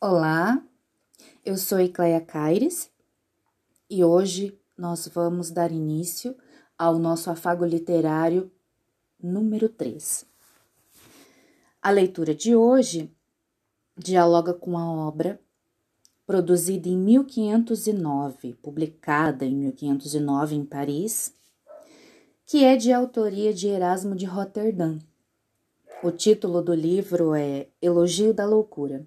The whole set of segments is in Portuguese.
Olá, eu sou Ecleia Caires e hoje nós vamos dar início ao nosso afago literário número 3. A leitura de hoje dialoga com a obra produzida em 1509, publicada em 1509 em Paris, que é de autoria de Erasmo de Roterdã. O título do livro é Elogio da Loucura.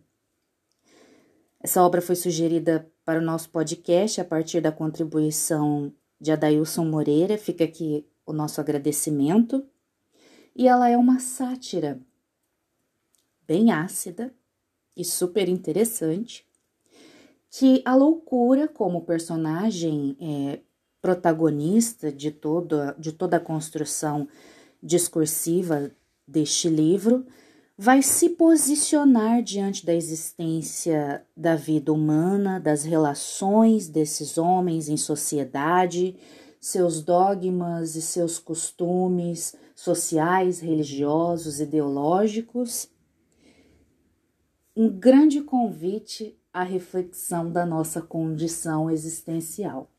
Essa obra foi sugerida para o nosso podcast a partir da contribuição de Adailson Moreira, fica aqui o nosso agradecimento. E ela é uma sátira bem ácida e super interessante, que a loucura como personagem é, protagonista de toda, de toda a construção discursiva deste livro, vai se posicionar diante da existência da vida humana, das relações desses homens em sociedade, seus dogmas e seus costumes sociais, religiosos, ideológicos. Um grande convite à reflexão da nossa condição existencial.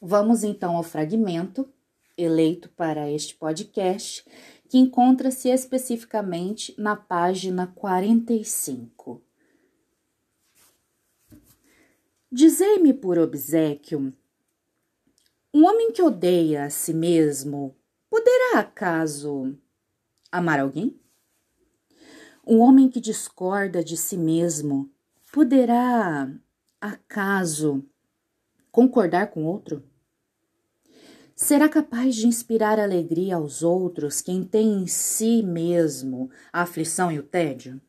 Vamos então ao fragmento eleito para este podcast que encontra-se especificamente na página 45. Dizei-me por obsequio: um homem que odeia a si mesmo poderá acaso amar alguém? Um homem que discorda de si mesmo poderá acaso concordar com outro? Será capaz de inspirar alegria aos outros quem tem em si mesmo a aflição e o tédio?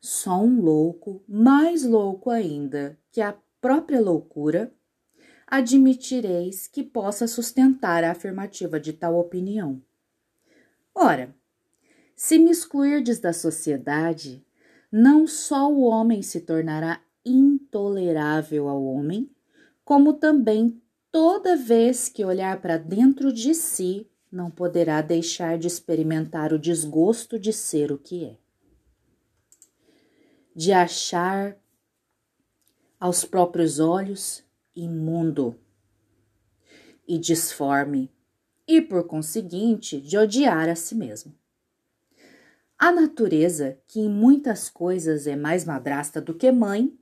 Só um louco, mais louco ainda que a própria loucura, admitireis que possa sustentar a afirmativa de tal opinião. Ora, se me excluirdes da sociedade, não só o homem se tornará intolerável ao homem, como também toda vez que olhar para dentro de si, não poderá deixar de experimentar o desgosto de ser o que é. De achar aos próprios olhos imundo e disforme, e por conseguinte de odiar a si mesmo. A natureza, que em muitas coisas é mais madrasta do que mãe,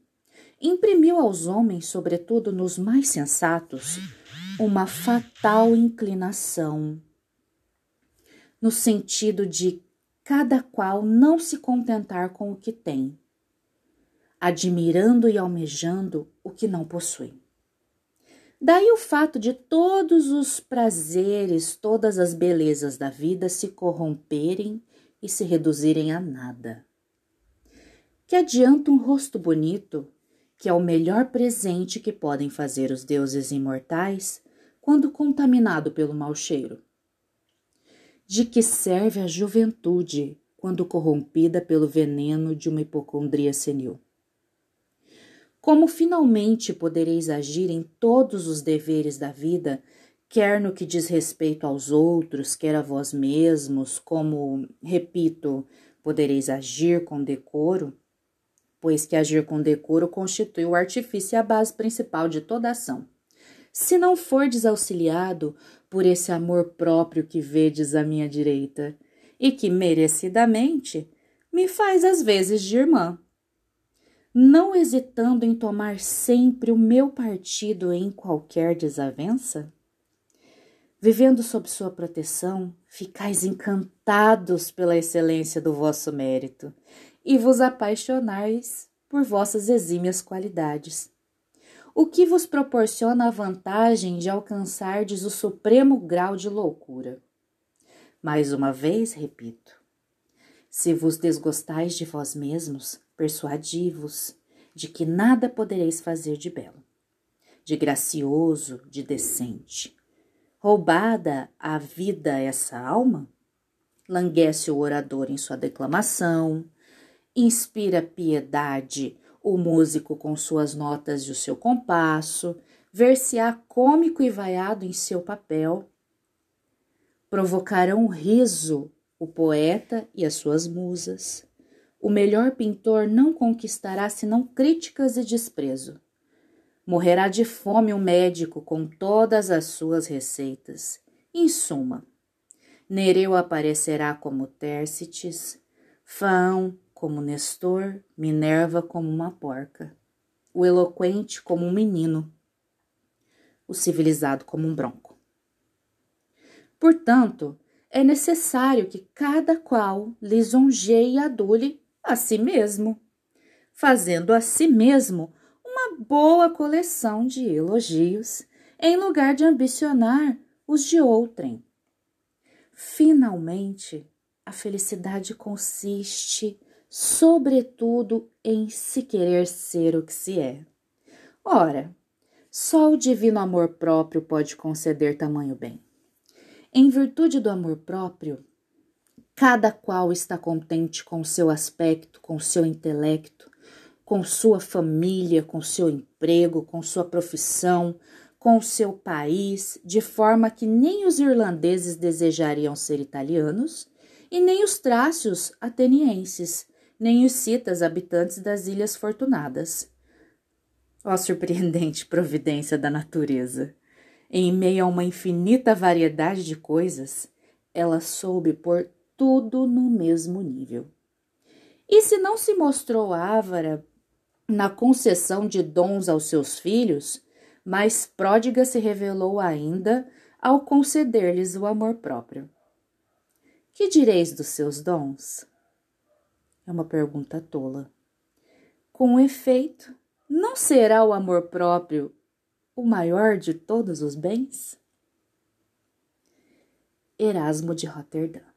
imprimiu aos homens, sobretudo nos mais sensatos, uma fatal inclinação, no sentido de cada qual não se contentar com o que tem, admirando e almejando o que não possui. Daí o fato de todos os prazeres, todas as belezas da vida se corromperem e se reduzirem a nada. Que adianta um rosto bonito que é o melhor presente que podem fazer os deuses imortais quando contaminado pelo mau cheiro. De que serve a juventude quando corrompida pelo veneno de uma hipocondria senil? Como finalmente podereis agir em todos os deveres da vida, quer no que diz respeito aos outros, quer a vós mesmos, como, repito, podereis agir com decoro? Pois que agir com decoro constitui o artifício e a base principal de toda ação. Se não fordes auxiliado por esse amor próprio que vedes à minha direita, e que merecidamente me faz às vezes de irmã, não hesitando em tomar sempre o meu partido em qualquer desavença? Vivendo sob sua proteção, ficais encantados pela excelência do vosso mérito e vos apaixonais por vossas exímias qualidades. O que vos proporciona a vantagem de alcançardes o supremo grau de loucura. Mais uma vez repito: se vos desgostais de vós mesmos, persuadi-vos de que nada podereis fazer de belo, de gracioso, de decente. Roubada a vida essa alma? Languece o orador em sua declamação, inspira piedade o músico com suas notas e o seu compasso, ver-se-á cômico e vaiado em seu papel, provocarão riso o poeta e as suas musas. o melhor pintor não conquistará senão críticas e desprezo. Morrerá de fome o um médico com todas as suas receitas. Em suma, Nereu aparecerá como Tércites, Faão como Nestor, Minerva como uma porca, o eloquente como um menino, o civilizado como um bronco. Portanto, é necessário que cada qual lisonjeie e adule a si mesmo, fazendo a si mesmo uma boa coleção de elogios, em lugar de ambicionar os de outrem. Finalmente, a felicidade consiste, sobretudo, em se querer ser o que se é. Ora, só o divino amor próprio pode conceder tamanho bem. Em virtude do amor próprio, cada qual está contente com seu aspecto, com seu intelecto, com sua família, com seu emprego, com sua profissão, com seu país, de forma que nem os irlandeses desejariam ser italianos, e nem os trácios atenienses, nem os citas habitantes das Ilhas Fortunadas. Ó surpreendente providência da natureza! Em meio a uma infinita variedade de coisas, ela soube pôr tudo no mesmo nível. E se não se mostrou ávara na concessão de dons aos seus filhos, mais pródiga se revelou ainda ao conceder-lhes o amor próprio. Que direis dos seus dons? É uma pergunta tola. Com efeito, não será o amor próprio o maior de todos os bens? Erasmo de Roterdã